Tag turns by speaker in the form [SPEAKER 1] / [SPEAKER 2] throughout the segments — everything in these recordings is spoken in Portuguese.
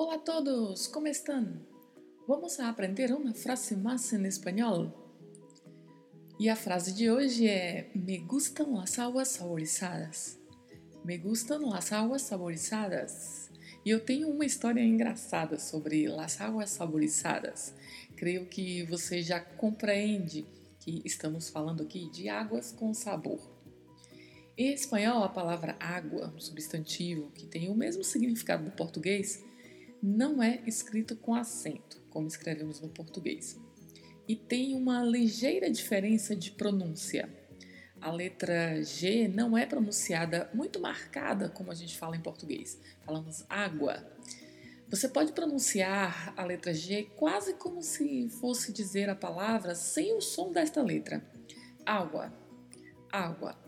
[SPEAKER 1] Olá a todos, como estão? Vamos a aprender uma frase mais em espanhol. E a frase de hoje é: Me gustam las aguas saborizadas. Me gustam las aguas saborizadas. E eu tenho uma história engraçada sobre las aguas saborizadas. Creio que você já compreende que estamos falando aqui de águas com sabor. Em espanhol, a palavra água, um substantivo que tem o mesmo significado do português, não é escrito com acento, como escrevemos no português, e tem uma ligeira diferença de pronúncia. A letra G não é pronunciada muito marcada como a gente fala em português. Falamos água. Você pode pronunciar a letra G quase como se fosse dizer a palavra sem o som desta letra. Água, água.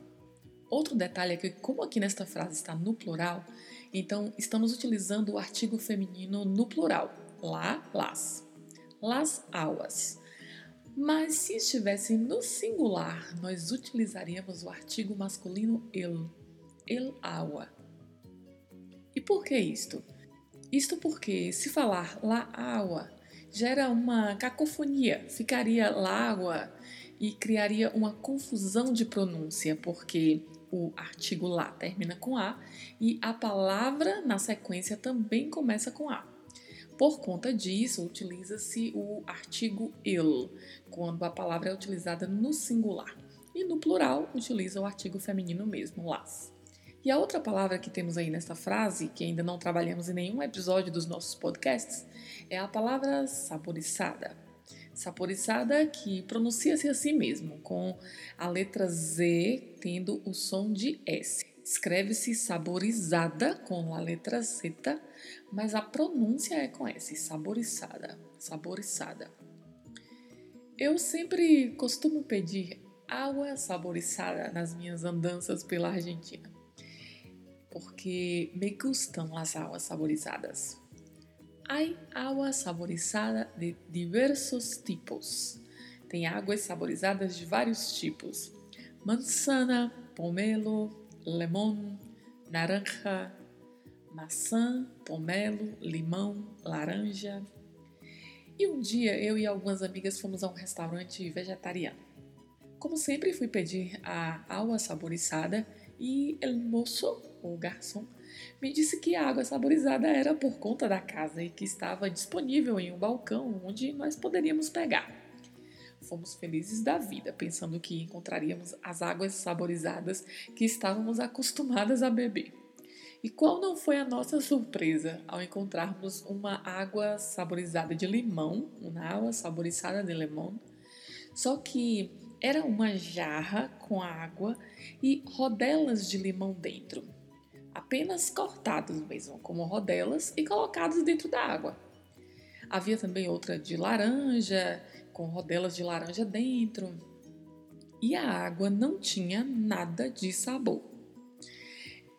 [SPEAKER 1] Outro detalhe é que, como aqui nesta frase está no plural, então, estamos utilizando o artigo feminino no plural, lá, las. Las aguas. Mas se estivesse no singular, nós utilizaríamos o artigo masculino el, el agua. E por que isto? Isto porque se falar la agua gera uma cacofonia, ficaria lágua e criaria uma confusão de pronúncia, porque o artigo lá termina com A e a palavra na sequência também começa com A. Por conta disso, utiliza-se o artigo il, quando a palavra é utilizada no singular. E no plural, utiliza o artigo feminino mesmo, las. E a outra palavra que temos aí nesta frase, que ainda não trabalhamos em nenhum episódio dos nossos podcasts, é a palavra saboriçada saborizada, que pronuncia-se assim mesmo, com a letra Z tendo o som de S. Escreve-se saborizada com a letra Z, mas a pronúncia é com S, saborizada, saborizada. Eu sempre costumo pedir água saborizada nas minhas andanças pela Argentina, porque me gustam as águas saborizadas. Hay agua saborizada de diversos tipos. Tem águas saborizadas de vários tipos: manzana, pomelo, limão, naranja, maçã, pomelo, limão, laranja. E um dia eu e algumas amigas fomos a um restaurante vegetariano. Como sempre, fui pedir a água saborizada e o moço, o garçom, me disse que a água saborizada era por conta da casa e que estava disponível em um balcão onde nós poderíamos pegar. Fomos felizes da vida, pensando que encontraríamos as águas saborizadas que estávamos acostumadas a beber. E qual não foi a nossa surpresa ao encontrarmos uma água saborizada de limão, uma água saborizada de limão, só que era uma jarra com água e rodelas de limão dentro apenas cortados mesmo, como rodelas, e colocados dentro da água. Havia também outra de laranja, com rodelas de laranja dentro. E a água não tinha nada de sabor.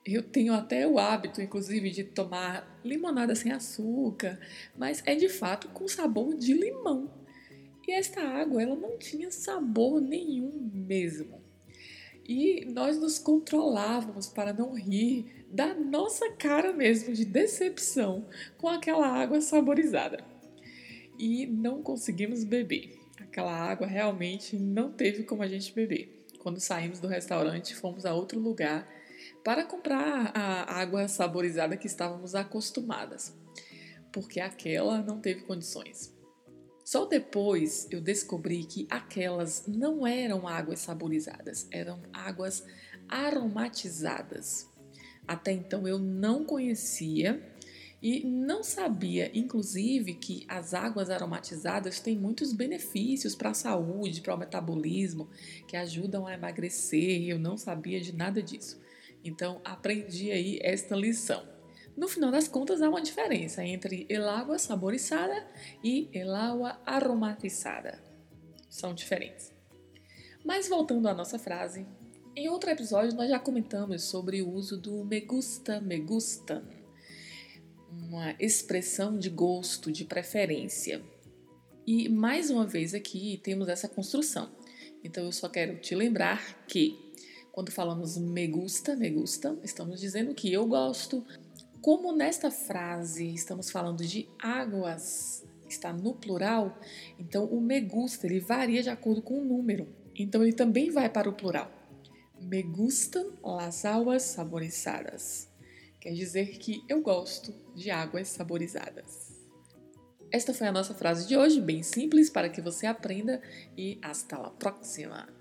[SPEAKER 1] Eu tenho até o hábito, inclusive, de tomar limonada sem açúcar, mas é de fato com sabor de limão. E esta água, ela não tinha sabor nenhum mesmo. E nós nos controlávamos para não rir da nossa cara mesmo de decepção com aquela água saborizada. E não conseguimos beber. Aquela água realmente não teve como a gente beber. Quando saímos do restaurante, fomos a outro lugar para comprar a água saborizada que estávamos acostumadas, porque aquela não teve condições. Só depois eu descobri que aquelas não eram águas saborizadas, eram águas aromatizadas. Até então eu não conhecia E não sabia, inclusive, que as águas aromatizadas têm muitos benefícios para a saúde, para o metabolismo, que ajudam a emagrecer. Eu não sabia de nada disso. Então, aprendi aí esta lição. No final das contas, há uma diferença entre el água saborizada e el água aromatizada. São diferentes. Mas voltando à nossa frase, em outro episódio nós já comentamos sobre o uso do me gusta, me gustan, uma expressão de gosto, de preferência. E mais uma vez aqui temos essa construção. Então eu só quero te lembrar que quando falamos me gusta, me gusta, estamos dizendo que eu gosto. Como nesta frase estamos falando de águas, está no plural, então o me gusta ele varia de acordo com o número. Então ele também vai para o plural. Me gustan las aguas saborizadas. Quer dizer que eu gosto de águas saborizadas. Esta foi a nossa frase de hoje, bem simples para que você aprenda e hasta la próxima.